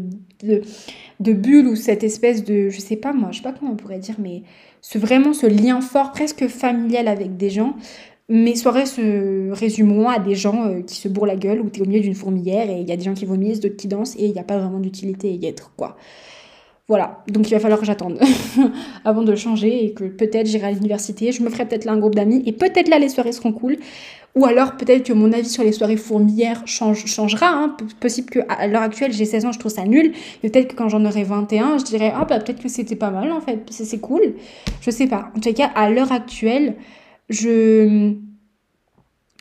S1: bulle ou cette espèce de, je sais pas moi, je sais pas comment on pourrait dire, mais ce, vraiment ce lien fort, presque familial avec des gens. Mes soirées se résumeront à des gens euh, qui se bourrent la gueule, où tu es au milieu d'une fourmilière et il y a des gens qui vomissent, d'autres qui dansent et il n'y a pas vraiment d'utilité à y être, quoi. Voilà, donc il va falloir que j'attende <laughs> avant de changer et que peut-être j'irai à l'université, je me ferai peut-être là un groupe d'amis et peut-être là les soirées seront cool. Ou alors peut-être que mon avis sur les soirées fourmilières change, changera. Hein. Possible qu'à l'heure actuelle j'ai 16 ans, je trouve ça nul. Et peut-être que quand j'en aurai 21, je dirais ah bah peut-être que c'était pas mal en fait, c'est cool. Je sais pas. En tout cas, à l'heure actuelle, je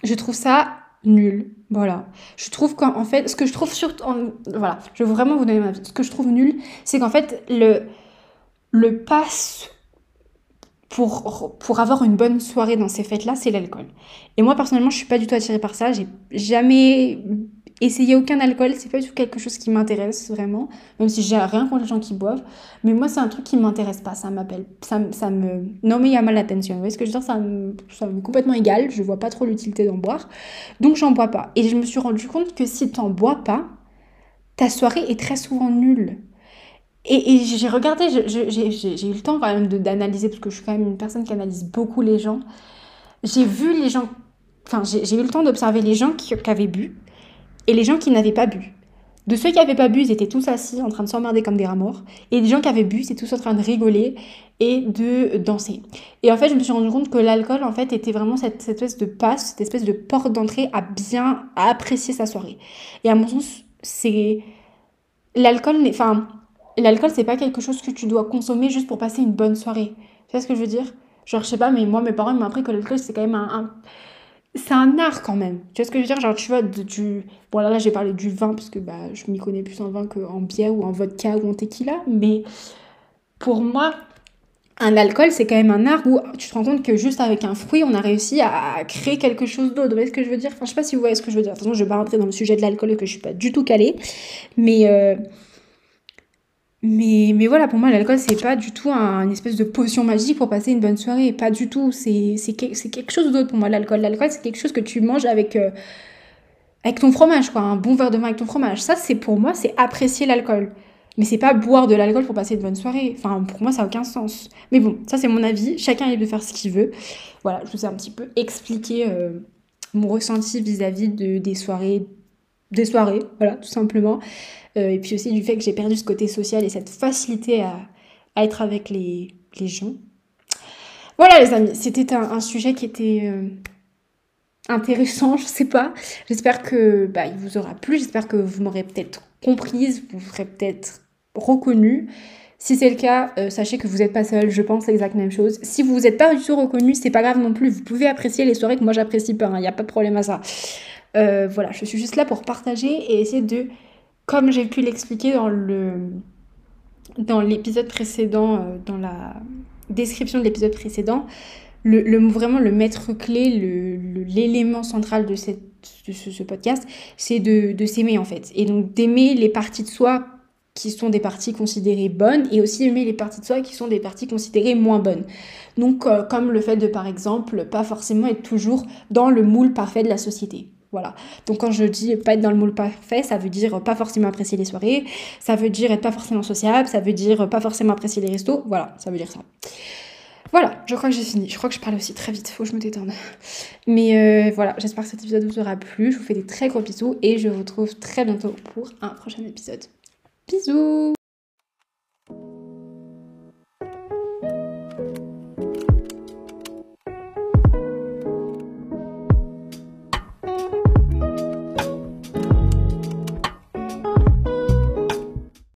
S1: je trouve ça nul. Voilà. Je trouve qu'en fait, ce que je trouve surtout. Voilà, je veux vraiment vous donner ma vie. Ce que je trouve nul, c'est qu'en fait, le, le pass pour, pour avoir une bonne soirée dans ces fêtes-là, c'est l'alcool. Et moi, personnellement, je suis pas du tout attirée par ça. J'ai jamais essayer aucun alcool, c'est pas du tout quelque chose qui m'intéresse vraiment, même si j'ai rien contre les gens qui boivent. Mais moi, c'est un truc qui m'intéresse pas, ça m'appelle, ça, ça me. Non, mais il y a mal l'attention. Vous voyez ce que je veux dire ça me, ça me complètement égal, je vois pas trop l'utilité d'en boire. Donc, j'en bois pas. Et je me suis rendu compte que si t'en bois pas, ta soirée est très souvent nulle. Et, j'ai regardé, j'ai eu le temps quand même d'analyser, parce que je suis quand même une personne qui analyse beaucoup les gens. J'ai vu les gens, enfin, j'ai eu le temps d'observer les gens qui avaient bu et les gens qui n'avaient pas bu. De ceux qui n'avaient pas bu, ils étaient tous assis en train de s'emmerder comme des rats morts. Et les gens qui avaient bu, ils étaient tous en train de rigoler et de danser. Et en fait, je me suis rendu compte que l'alcool, en fait, était vraiment cette, espèce de passe, cette espèce de porte d'entrée à bien apprécier sa soirée. Et à mon sens, c'est. L'alcool, enfin, l'alcool, c'est pas quelque chose que tu dois consommer juste pour passer une bonne soirée. Tu vois ce que je veux dire? Genre, je sais pas, mais moi, mes parents m'ont appris que l'alcool, c'est quand même un c'est un art quand même. Tu vois ce que je veux dire? Genre, tu vois, du... Bon, là, là j'ai parlé du vin, parce que bah, je m'y connais plus en vin qu'en bière ou en vodka ou en tequila. Mais pour moi, un alcool, c'est quand même un art où tu te rends compte que juste avec un fruit, on a réussi à créer quelque chose d'autre. Vous voyez ce que je veux dire? Enfin, je sais pas si vous voyez ce que je veux dire. De toute façon, je vais pas rentrer dans le sujet de l'alcool et que je suis pas du tout calée. Mais... Euh, mais, mais voilà, pour moi, l'alcool, c'est pas du tout un, une espèce de potion magique pour passer une bonne soirée. Pas du tout. C'est quelque chose d'autre pour moi, l'alcool. L'alcool, c'est quelque chose que tu manges avec, euh, avec ton fromage, quoi. Un bon verre de vin avec ton fromage. Ça, c'est pour moi, c'est apprécier l'alcool. Mais c'est pas boire de l'alcool pour passer une bonne soirée. Enfin, pour moi, ça n'a aucun sens. Mais bon, ça, c'est mon avis. Chacun est libre de faire ce qu'il veut. Voilà, je vous ai un petit peu expliqué euh, mon ressenti vis-à-vis de, des soirées. Des soirées, voilà, tout simplement. Euh, et puis aussi du fait que j'ai perdu ce côté social et cette facilité à, être avec les, gens. Voilà les amis, c'était un, sujet qui était euh, intéressant, je sais pas. J'espère que bah, il vous aura plu, j'espère que vous m'aurez peut-être comprise, vous serez peut-être reconnu. Si c'est le cas, euh, sachez que vous n'êtes pas seul, je pense l'exacte même chose. Si vous n'êtes pas du tout reconnu, c'est pas grave non plus, vous pouvez apprécier les soirées que moi j'apprécie pas, il hein, n'y a pas de problème à ça. voilà, je suis juste là pour partager et essayer de comme j'ai pu l'expliquer dans l'épisode précédent, euh, dans la description de l'épisode précédent, le, vraiment le maître clé, l'élément central de, ce, podcast, c'est de, s'aimer en fait. Et donc d'aimer les parties de soi qui sont des parties considérées bonnes et aussi aimer les parties de soi qui sont des parties considérées moins bonnes. Donc euh, comme le fait de par exemple pas forcément être toujours dans le moule parfait de la société. Voilà. Donc quand je dis pas être dans le moule parfait, ça veut dire pas forcément apprécier les soirées, ça veut dire être pas forcément sociable, ça veut dire pas forcément apprécier les restos. Voilà, ça veut dire ça. Voilà, je crois que j'ai fini. Je crois que je parle aussi très vite, faut que je me détende. Mais euh, voilà, j'espère que cet épisode vous aura plu. Je vous fais des très gros bisous et je vous retrouve très bientôt pour un prochain épisode. Bisous